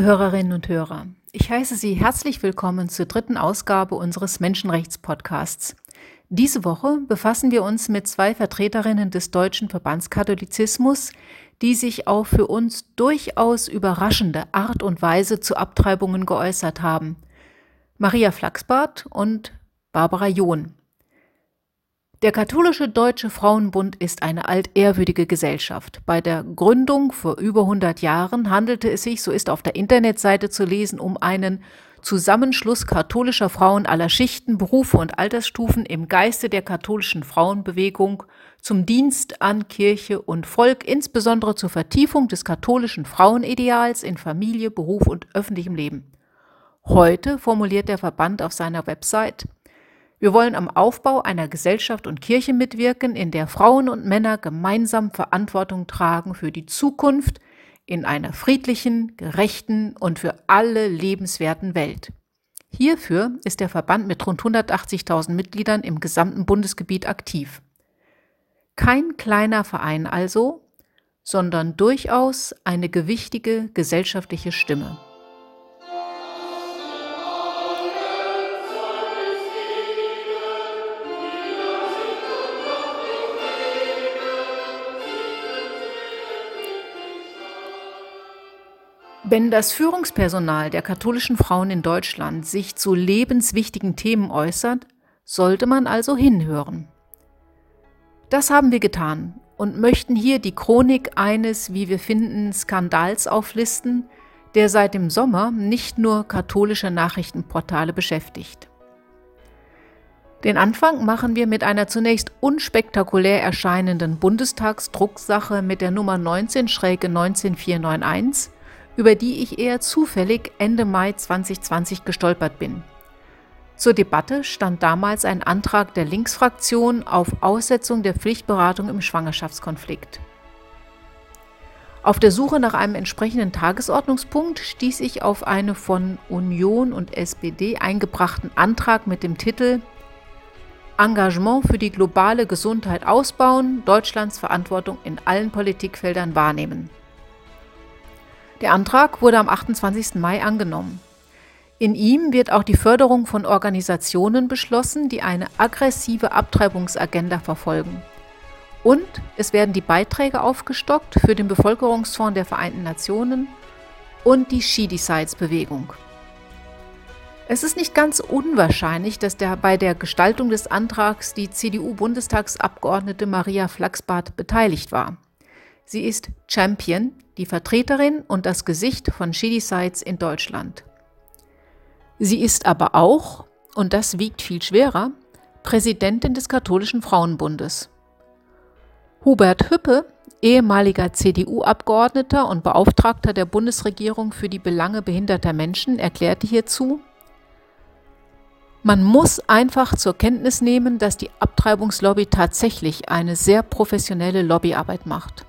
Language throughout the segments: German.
Liebe Hörerinnen und Hörer, ich heiße Sie herzlich willkommen zur dritten Ausgabe unseres Menschenrechtspodcasts. Diese Woche befassen wir uns mit zwei Vertreterinnen des deutschen Verbandskatholizismus, die sich auf für uns durchaus überraschende Art und Weise zu Abtreibungen geäußert haben. Maria Flachsbart und Barbara John. Der katholische Deutsche Frauenbund ist eine altehrwürdige Gesellschaft. Bei der Gründung vor über 100 Jahren handelte es sich, so ist auf der Internetseite zu lesen, um einen Zusammenschluss katholischer Frauen aller Schichten, Berufe und Altersstufen im Geiste der katholischen Frauenbewegung zum Dienst an Kirche und Volk, insbesondere zur Vertiefung des katholischen Frauenideals in Familie, Beruf und öffentlichem Leben. Heute formuliert der Verband auf seiner Website, wir wollen am Aufbau einer Gesellschaft und Kirche mitwirken, in der Frauen und Männer gemeinsam Verantwortung tragen für die Zukunft in einer friedlichen, gerechten und für alle lebenswerten Welt. Hierfür ist der Verband mit rund 180.000 Mitgliedern im gesamten Bundesgebiet aktiv. Kein kleiner Verein also, sondern durchaus eine gewichtige gesellschaftliche Stimme. Wenn das Führungspersonal der katholischen Frauen in Deutschland sich zu lebenswichtigen Themen äußert, sollte man also hinhören. Das haben wir getan und möchten hier die Chronik eines, wie wir finden, Skandals auflisten, der seit dem Sommer nicht nur katholische Nachrichtenportale beschäftigt. Den Anfang machen wir mit einer zunächst unspektakulär erscheinenden Bundestagsdrucksache mit der Nummer 19-19491 über die ich eher zufällig Ende Mai 2020 gestolpert bin. Zur Debatte stand damals ein Antrag der Linksfraktion auf Aussetzung der Pflichtberatung im Schwangerschaftskonflikt. Auf der Suche nach einem entsprechenden Tagesordnungspunkt stieß ich auf einen von Union und SPD eingebrachten Antrag mit dem Titel Engagement für die globale Gesundheit ausbauen, Deutschlands Verantwortung in allen Politikfeldern wahrnehmen. Der Antrag wurde am 28. Mai angenommen. In ihm wird auch die Förderung von Organisationen beschlossen, die eine aggressive Abtreibungsagenda verfolgen. Und es werden die Beiträge aufgestockt für den Bevölkerungsfonds der Vereinten Nationen und die She Decides Bewegung. Es ist nicht ganz unwahrscheinlich, dass der, bei der Gestaltung des Antrags die CDU-Bundestagsabgeordnete Maria Flachsbart beteiligt war. Sie ist Champion, die Vertreterin und das Gesicht von Shitty in Deutschland. Sie ist aber auch, und das wiegt viel schwerer, Präsidentin des Katholischen Frauenbundes. Hubert Hüppe, ehemaliger CDU-Abgeordneter und Beauftragter der Bundesregierung für die Belange behinderter Menschen, erklärte hierzu, man muss einfach zur Kenntnis nehmen, dass die Abtreibungslobby tatsächlich eine sehr professionelle Lobbyarbeit macht.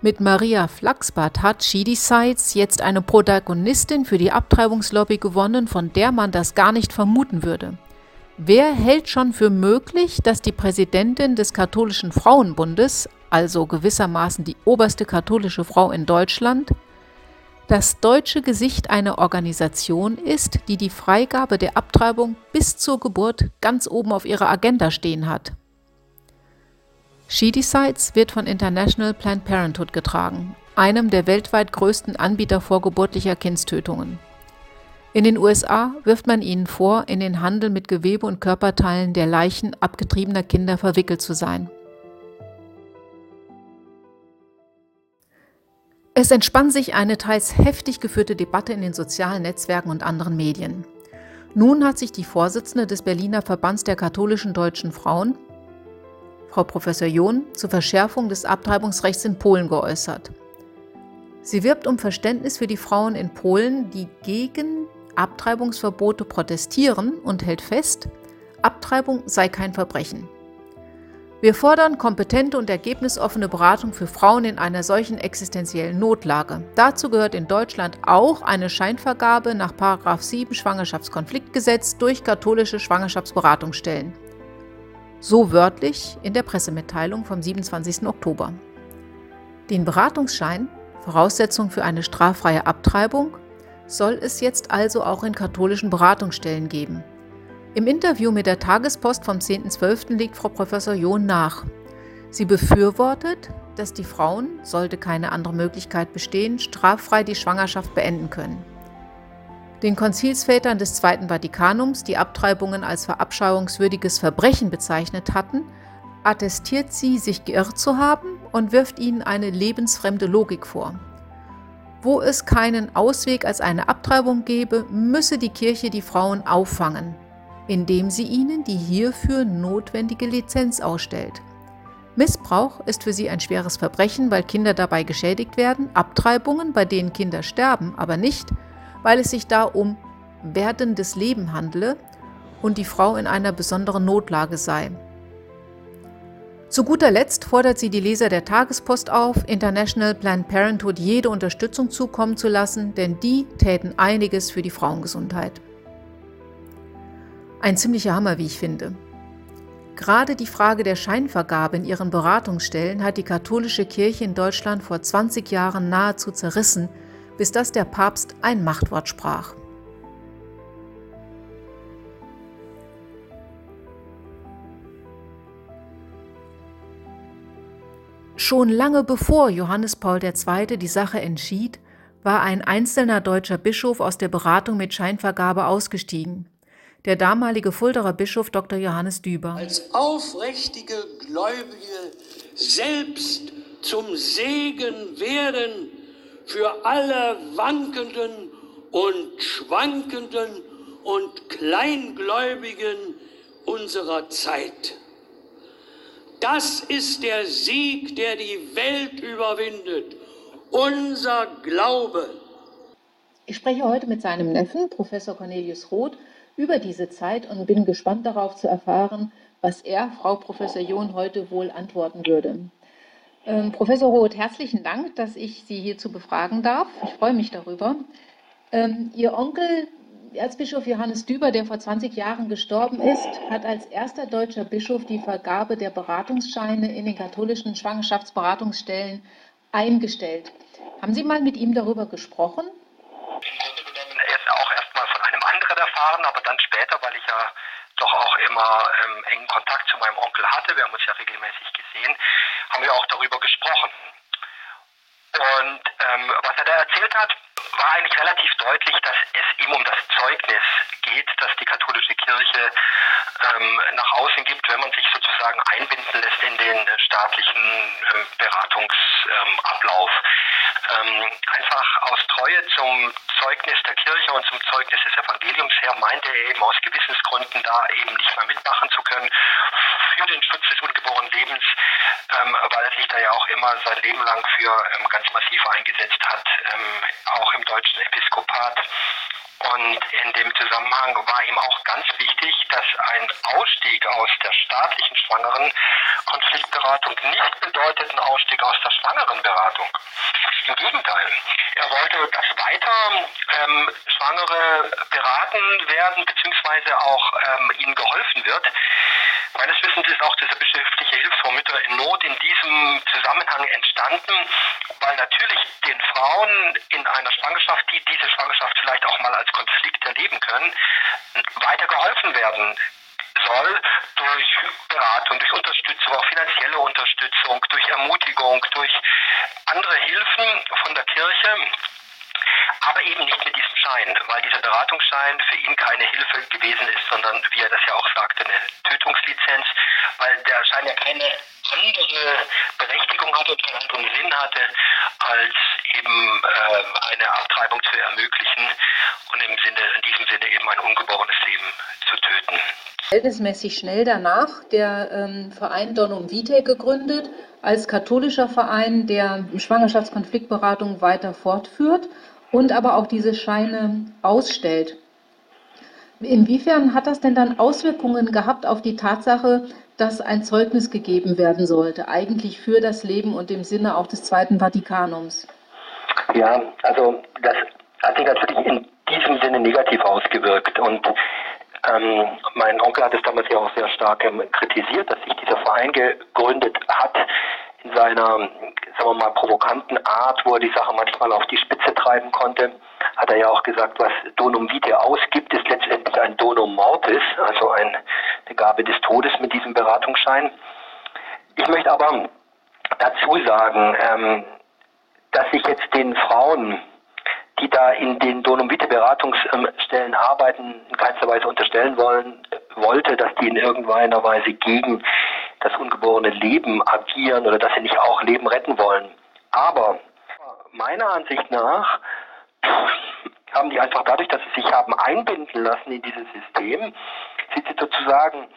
Mit Maria Flachsbart hat She Decides jetzt eine Protagonistin für die Abtreibungslobby gewonnen, von der man das gar nicht vermuten würde. Wer hält schon für möglich, dass die Präsidentin des Katholischen Frauenbundes, also gewissermaßen die oberste katholische Frau in Deutschland, das deutsche Gesicht einer Organisation ist, die die Freigabe der Abtreibung bis zur Geburt ganz oben auf ihrer Agenda stehen hat? She Decides wird von International Planned Parenthood getragen, einem der weltweit größten Anbieter vorgeburtlicher Kindstötungen. In den USA wirft man ihnen vor, in den Handel mit Gewebe und Körperteilen der Leichen abgetriebener Kinder verwickelt zu sein. Es entspann sich eine teils heftig geführte Debatte in den sozialen Netzwerken und anderen Medien. Nun hat sich die Vorsitzende des Berliner Verbands der katholischen deutschen Frauen, Frau Professor John zur Verschärfung des Abtreibungsrechts in Polen geäußert. Sie wirbt um Verständnis für die Frauen in Polen, die gegen Abtreibungsverbote protestieren und hält fest, Abtreibung sei kein Verbrechen. Wir fordern kompetente und ergebnisoffene Beratung für Frauen in einer solchen existenziellen Notlage. Dazu gehört in Deutschland auch eine Scheinvergabe nach 7 Schwangerschaftskonfliktgesetz durch katholische Schwangerschaftsberatungsstellen. So wörtlich in der Pressemitteilung vom 27. Oktober. Den Beratungsschein Voraussetzung für eine straffreie Abtreibung, soll es jetzt also auch in katholischen Beratungsstellen geben. Im Interview mit der Tagespost vom 10.12. legt Frau Professor John nach. Sie befürwortet, dass die Frauen, sollte keine andere Möglichkeit bestehen, straffrei die Schwangerschaft beenden können. Den Konzilsvätern des Zweiten Vatikanums, die Abtreibungen als verabscheuungswürdiges Verbrechen bezeichnet hatten, attestiert sie, sich geirrt zu haben und wirft ihnen eine lebensfremde Logik vor. Wo es keinen Ausweg als eine Abtreibung gäbe, müsse die Kirche die Frauen auffangen, indem sie ihnen die hierfür notwendige Lizenz ausstellt. Missbrauch ist für sie ein schweres Verbrechen, weil Kinder dabei geschädigt werden, Abtreibungen, bei denen Kinder sterben, aber nicht, weil es sich da um werdendes Leben handle und die Frau in einer besonderen Notlage sei. Zu guter Letzt fordert sie die Leser der Tagespost auf, International Planned Parenthood jede Unterstützung zukommen zu lassen, denn die täten einiges für die Frauengesundheit. Ein ziemlicher Hammer, wie ich finde. Gerade die Frage der Scheinvergabe in ihren Beratungsstellen hat die katholische Kirche in Deutschland vor 20 Jahren nahezu zerrissen, bis dass der Papst ein Machtwort sprach. Schon lange bevor Johannes Paul II. die Sache entschied, war ein einzelner deutscher Bischof aus der Beratung mit Scheinvergabe ausgestiegen der damalige Fulderer Bischof Dr. Johannes Düber. Als aufrichtige Gläubige selbst zum Segen werden für alle Wankenden und Schwankenden und Kleingläubigen unserer Zeit. Das ist der Sieg, der die Welt überwindet. Unser Glaube. Ich spreche heute mit seinem Neffen, Professor Cornelius Roth, über diese Zeit und bin gespannt darauf zu erfahren, was er, Frau Professor John, heute wohl antworten würde. Ähm, Professor Roth, herzlichen Dank, dass ich Sie hierzu befragen darf. Ich freue mich darüber. Ähm, Ihr Onkel, Erzbischof Johannes Düber, der vor 20 Jahren gestorben ist, hat als erster deutscher Bischof die Vergabe der Beratungsscheine in den katholischen Schwangerschaftsberatungsstellen eingestellt. Haben Sie mal mit ihm darüber gesprochen? erfahren, aber dann später, weil ich ja doch auch immer ähm, engen Kontakt zu meinem Onkel hatte, wir haben uns ja regelmäßig gesehen, haben wir auch darüber gesprochen. Und ähm, was er da erzählt hat, war eigentlich relativ deutlich, dass es ihm um das Zeugnis geht, das die katholische Kirche ähm, nach außen gibt, wenn man sich sozusagen einbinden lässt in den staatlichen ähm, Beratungsablauf. Ähm, einfach aus Treue zum Zeugnis der Kirche und zum Zeugnis des Evangeliums her meinte er eben aus Gewissensgründen da eben nicht mehr mitmachen zu können für den Schutz des ungeborenen Lebens, ähm, weil er sich da ja auch immer sein Leben lang für ähm, ganz massiv eingesetzt hat, ähm, auch im deutschen Episkopat. Und in dem Zusammenhang war ihm auch ganz wichtig, dass ein Ausstieg aus der staatlichen schwangeren Konfliktberatung nicht bedeutet ein Ausstieg aus der schwangeren Beratung. Im Gegenteil, er wollte, dass weiter ähm, Schwangere beraten werden, beziehungsweise auch ähm, ihnen geholfen wird. Meines Wissens ist auch dieser bischöfliche Hilfsfonds Mütter in Not in diesem Zusammenhang entstanden, weil natürlich den Frauen in einer Schwangerschaft, die diese Schwangerschaft vielleicht auch mal als Konflikt erleben können, weiter geholfen werden soll durch Beratung, durch Unterstützung, auch finanzielle Unterstützung, durch Ermutigung, durch andere Hilfen von der Kirche aber eben nicht mit diesem Schein, weil dieser Beratungsschein für ihn keine Hilfe gewesen ist, sondern, wie er das ja auch sagte, eine Tötungslizenz, weil der Schein ja keine andere Berechtigung hatte und keinen anderen Sinn hatte, als eben äh, eine Abtreibung zu ermöglichen und im Sinne, in diesem Sinne eben ein ungeborenes Leben zu töten. Verhältnismäßig schnell danach der ähm, Verein Donum Vitae gegründet, als katholischer Verein, der Schwangerschaftskonfliktberatung weiter fortführt und aber auch diese Scheine ausstellt. Inwiefern hat das denn dann Auswirkungen gehabt auf die Tatsache, dass ein Zeugnis gegeben werden sollte, eigentlich für das Leben und im Sinne auch des Zweiten Vatikanums? Ja, also das hat sich natürlich in diesem Sinne negativ ausgewirkt und ähm, mein Onkel hat es damals ja auch sehr stark ähm, kritisiert, dass sich dieser Verein gegründet hat in seiner, sagen wir mal, provokanten Art, wo er die Sache manchmal auf die Spitze treiben konnte, hat er ja auch gesagt, was Donum Vitae ausgibt, ist letztendlich ein Donum Mortis, also ein, eine Gabe des Todes mit diesem Beratungsschein. Ich möchte aber dazu sagen, ähm, dass ich jetzt den Frauen, die da in den Donum Vitae Beratungsstellen arbeiten, in keinster Weise unterstellen wollen, wollte, dass die in irgendeiner Weise gegen das ungeborene Leben agieren oder dass sie nicht auch Leben retten wollen. Aber meiner Ansicht nach haben die einfach dadurch, dass sie sich haben einbinden lassen in dieses System, sind sie sozusagen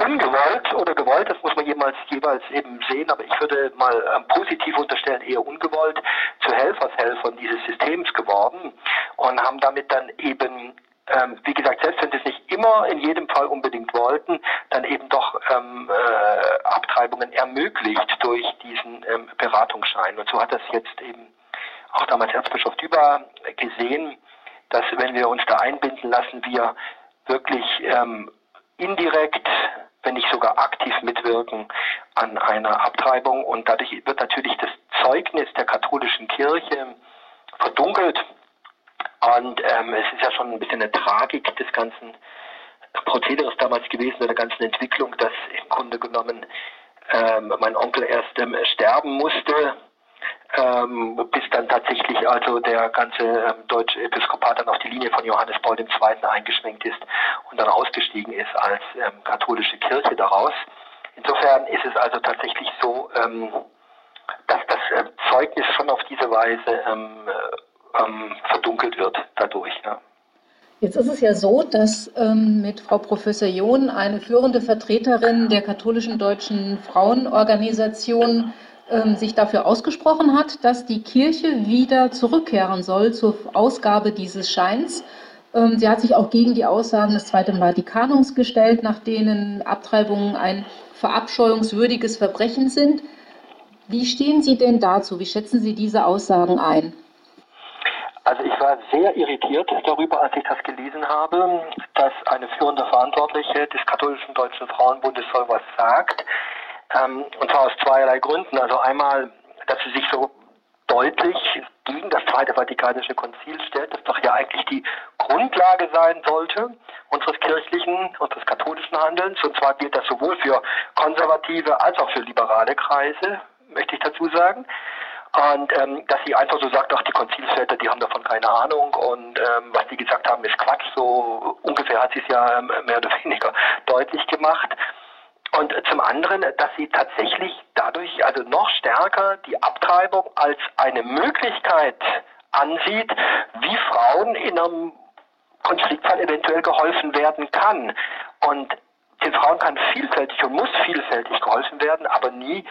ungewollt oder gewollt, das muss man jemals, jeweils eben sehen, aber ich würde mal ähm, positiv unterstellen, eher ungewollt, zu Helfershelfern dieses Systems geworden und haben damit dann eben ähm, wie gesagt, selbst wenn sie es nicht immer in jedem Fall unbedingt wollten, dann eben doch ähm, äh, Abtreibungen ermöglicht durch diesen ähm, Beratungsschein. Und so hat das jetzt eben auch damals Erzbischof Düber gesehen, dass wenn wir uns da einbinden lassen, wir wirklich ähm, indirekt, wenn nicht sogar aktiv mitwirken an einer Abtreibung. Und dadurch wird natürlich das Zeugnis der katholischen Kirche verdunkelt und ähm, es ist ja schon ein bisschen eine Tragik des ganzen Prozederes damals gewesen, der ganzen Entwicklung, dass im Grunde genommen ähm, mein Onkel erst ähm, sterben musste, ähm, bis dann tatsächlich also der ganze ähm, deutsche Episkopat dann auf die Linie von Johannes Paul II. eingeschwenkt ist und dann ausgestiegen ist als ähm, katholische Kirche daraus. Insofern ist es also tatsächlich so, ähm, dass das äh, Zeugnis schon auf diese Weise ähm, ähm, verdunkelt wird dadurch. Ja. Jetzt ist es ja so, dass ähm, mit Frau Professor John eine führende Vertreterin der katholischen deutschen Frauenorganisation ähm, sich dafür ausgesprochen hat, dass die Kirche wieder zurückkehren soll zur Ausgabe dieses Scheins. Ähm, sie hat sich auch gegen die Aussagen des Zweiten Vatikanums gestellt, nach denen Abtreibungen ein verabscheuungswürdiges Verbrechen sind. Wie stehen Sie denn dazu? Wie schätzen Sie diese Aussagen ein? Also ich war sehr irritiert darüber, als ich das gelesen habe, dass eine führende Verantwortliche des katholischen Deutschen Frauenbundes so was sagt. Ähm, und zwar aus zweierlei Gründen. Also einmal, dass sie sich so deutlich gegen das Zweite Vatikanische Konzil stellt, das doch ja eigentlich die Grundlage sein sollte unseres kirchlichen, unseres katholischen Handelns. Und zwar gilt das sowohl für konservative als auch für liberale Kreise, möchte ich dazu sagen. Und ähm, dass sie einfach so sagt, ach, die Konzilsväter, die haben davon keine Ahnung und ähm, was die gesagt haben, ist Quatsch. So ungefähr hat sie es ja ähm, mehr oder weniger deutlich gemacht. Und zum anderen, dass sie tatsächlich dadurch also noch stärker die Abtreibung als eine Möglichkeit ansieht, wie Frauen in einem Konfliktfall eventuell geholfen werden kann. Und den Frauen kann vielfältig und muss vielfältig geholfen werden, aber nie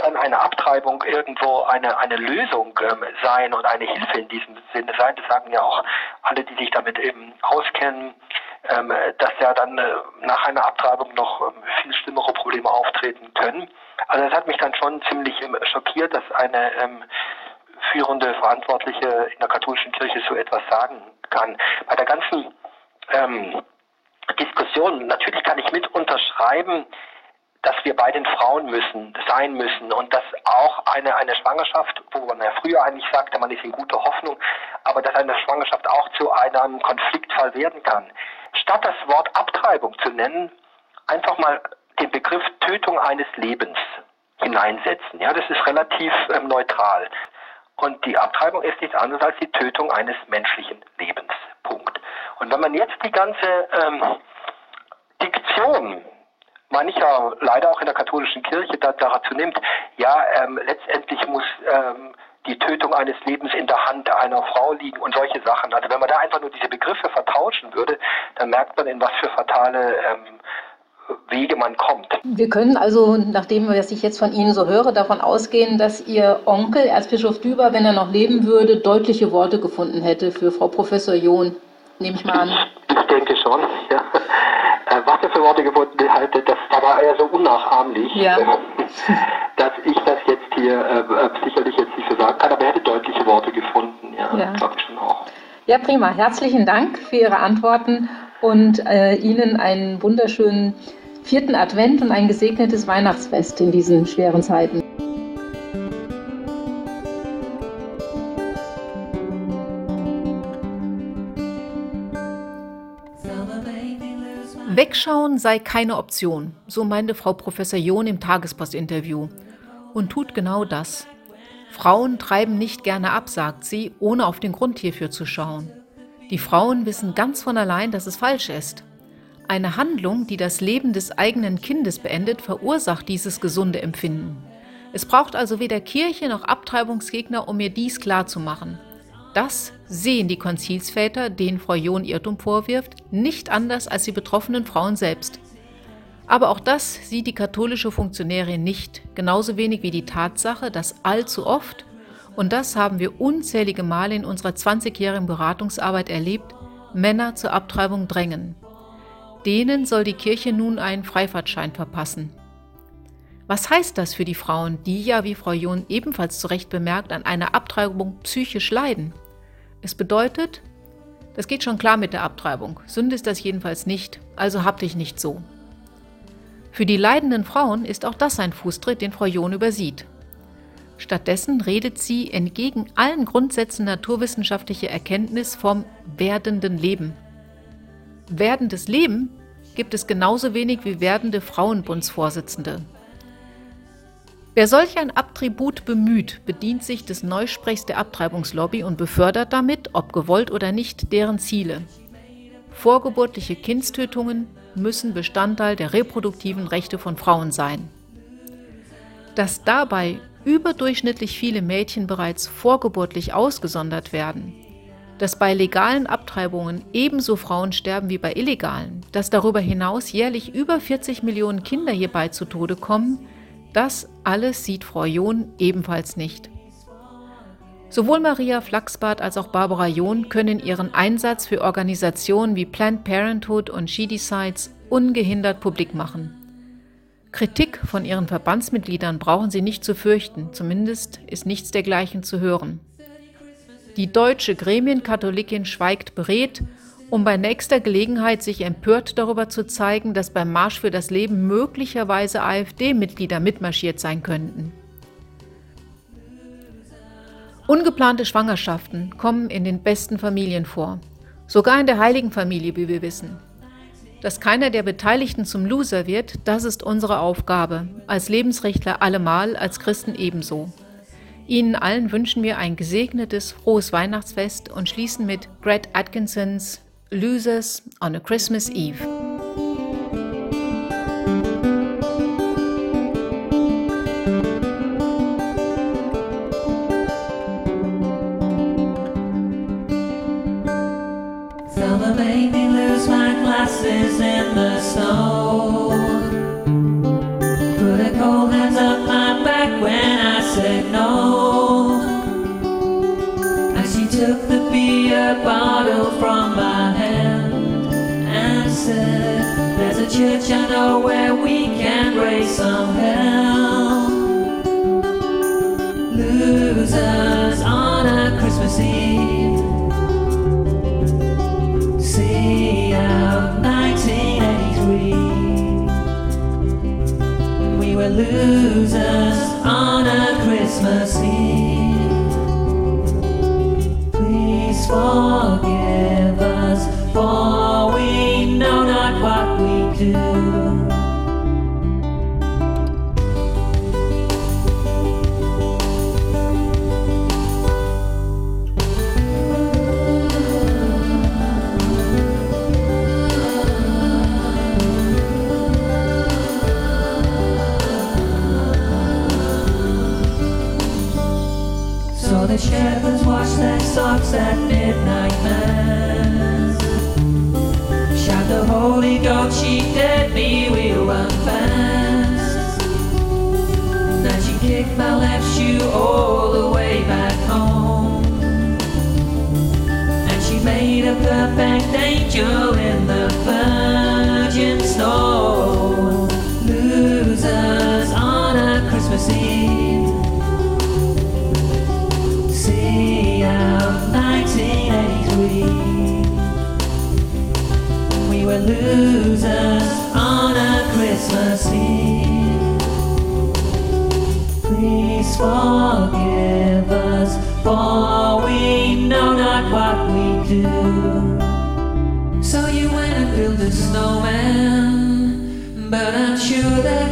kann eine Abtreibung irgendwo eine, eine Lösung ähm, sein und eine Hilfe in diesem Sinne sein. Das sagen ja auch alle, die sich damit eben auskennen, ähm, dass ja dann äh, nach einer Abtreibung noch ähm, viel schlimmere Probleme auftreten können. Also das hat mich dann schon ziemlich ähm, schockiert, dass eine ähm, führende Verantwortliche in der katholischen Kirche so etwas sagen kann. Bei der ganzen ähm, Diskussion, natürlich kann ich mit unterschreiben, dass wir bei den Frauen müssen, sein müssen und dass auch eine, eine Schwangerschaft, wo man ja früher eigentlich sagte, man ist in guter Hoffnung, aber dass eine Schwangerschaft auch zu einem Konfliktfall werden kann. Statt das Wort Abtreibung zu nennen, einfach mal den Begriff Tötung eines Lebens hineinsetzen. Ja, das ist relativ ähm, neutral. Und die Abtreibung ist nichts anderes als die Tötung eines menschlichen Lebens. Punkt. Und wenn man jetzt die ganze ähm, Diktion mancher leider auch in der katholischen Kirche da, dazu nimmt, ja, ähm, letztendlich muss ähm, die Tötung eines Lebens in der Hand einer Frau liegen und solche Sachen. Also wenn man da einfach nur diese Begriffe vertauschen würde, dann merkt man, in was für fatale ähm, Wege man kommt. Wir können also, nachdem was ich jetzt von Ihnen so höre, davon ausgehen, dass Ihr Onkel, Erzbischof Düber, wenn er noch leben würde, deutliche Worte gefunden hätte für Frau Professor John. Nehme ich mal an. Ich denke schon, ja was er für Worte gefunden hat, das war eher so unnachahmlich, ja. äh, dass ich das jetzt hier äh, äh, sicherlich jetzt nicht so sagen kann, aber er hätte deutliche Worte gefunden, ja, ja. glaube ich schon auch. Ja, prima. Herzlichen Dank für Ihre Antworten und äh, Ihnen einen wunderschönen vierten Advent und ein gesegnetes Weihnachtsfest in diesen schweren Zeiten. Wegschauen sei keine Option, so meinte Frau Professor John im Tagespostinterview. Und tut genau das. Frauen treiben nicht gerne ab, sagt sie, ohne auf den Grund hierfür zu schauen. Die Frauen wissen ganz von allein, dass es falsch ist. Eine Handlung, die das Leben des eigenen Kindes beendet, verursacht dieses gesunde Empfinden. Es braucht also weder Kirche noch Abtreibungsgegner, um mir dies klarzumachen. Das sehen die Konzilsväter, denen Frau John Irrtum vorwirft, nicht anders als die betroffenen Frauen selbst. Aber auch das sieht die katholische Funktionärin nicht, genauso wenig wie die Tatsache, dass allzu oft, und das haben wir unzählige Male in unserer 20-jährigen Beratungsarbeit erlebt, Männer zur Abtreibung drängen. Denen soll die Kirche nun einen Freifahrtschein verpassen. Was heißt das für die Frauen, die ja, wie Frau John ebenfalls zu Recht bemerkt, an einer Abtreibung psychisch leiden? Es bedeutet, das geht schon klar mit der Abtreibung. Sünde ist das jedenfalls nicht, also hab dich nicht so. Für die leidenden Frauen ist auch das ein Fußtritt, den Frau John übersieht. Stattdessen redet sie entgegen allen Grundsätzen naturwissenschaftlicher Erkenntnis vom werdenden Leben. Werdendes Leben gibt es genauso wenig wie werdende Frauenbundsvorsitzende. Wer solch ein Attribut bemüht, bedient sich des Neusprechs der Abtreibungslobby und befördert damit, ob gewollt oder nicht, deren Ziele. Vorgeburtliche Kindstötungen müssen Bestandteil der reproduktiven Rechte von Frauen sein. Dass dabei überdurchschnittlich viele Mädchen bereits vorgeburtlich ausgesondert werden, dass bei legalen Abtreibungen ebenso Frauen sterben wie bei illegalen, dass darüber hinaus jährlich über 40 Millionen Kinder hierbei zu Tode kommen, das alles sieht Frau John ebenfalls nicht. Sowohl Maria Flachsbart als auch Barbara John können ihren Einsatz für Organisationen wie Planned Parenthood und She Decides ungehindert publik machen. Kritik von ihren Verbandsmitgliedern brauchen sie nicht zu fürchten, zumindest ist nichts dergleichen zu hören. Die deutsche Gremienkatholikin schweigt beredt um bei nächster Gelegenheit sich empört darüber zu zeigen, dass beim Marsch für das Leben möglicherweise AfD-Mitglieder mitmarschiert sein könnten. Ungeplante Schwangerschaften kommen in den besten Familien vor, sogar in der heiligen Familie, wie wir wissen. Dass keiner der Beteiligten zum Loser wird, das ist unsere Aufgabe, als Lebensrechtler allemal, als Christen ebenso. Ihnen allen wünschen wir ein gesegnetes, frohes Weihnachtsfest und schließen mit Greg Atkinsons Losers on a Christmas Eve. Summer made me lose my glasses in the snow. Where we can raise some hell. Losers on a Christmas Eve. See out 1983. We were losers on a Christmas Eve. Shepherds wash their socks at midnight mass. Shout the Holy Ghost, she dead me, we'll run fast. Then she kicked my left shoe all the way back home. And she made a perfect angel in the virgin snow. Forgive us, for we know not what we do. So you went and built a snowman, but I'm sure that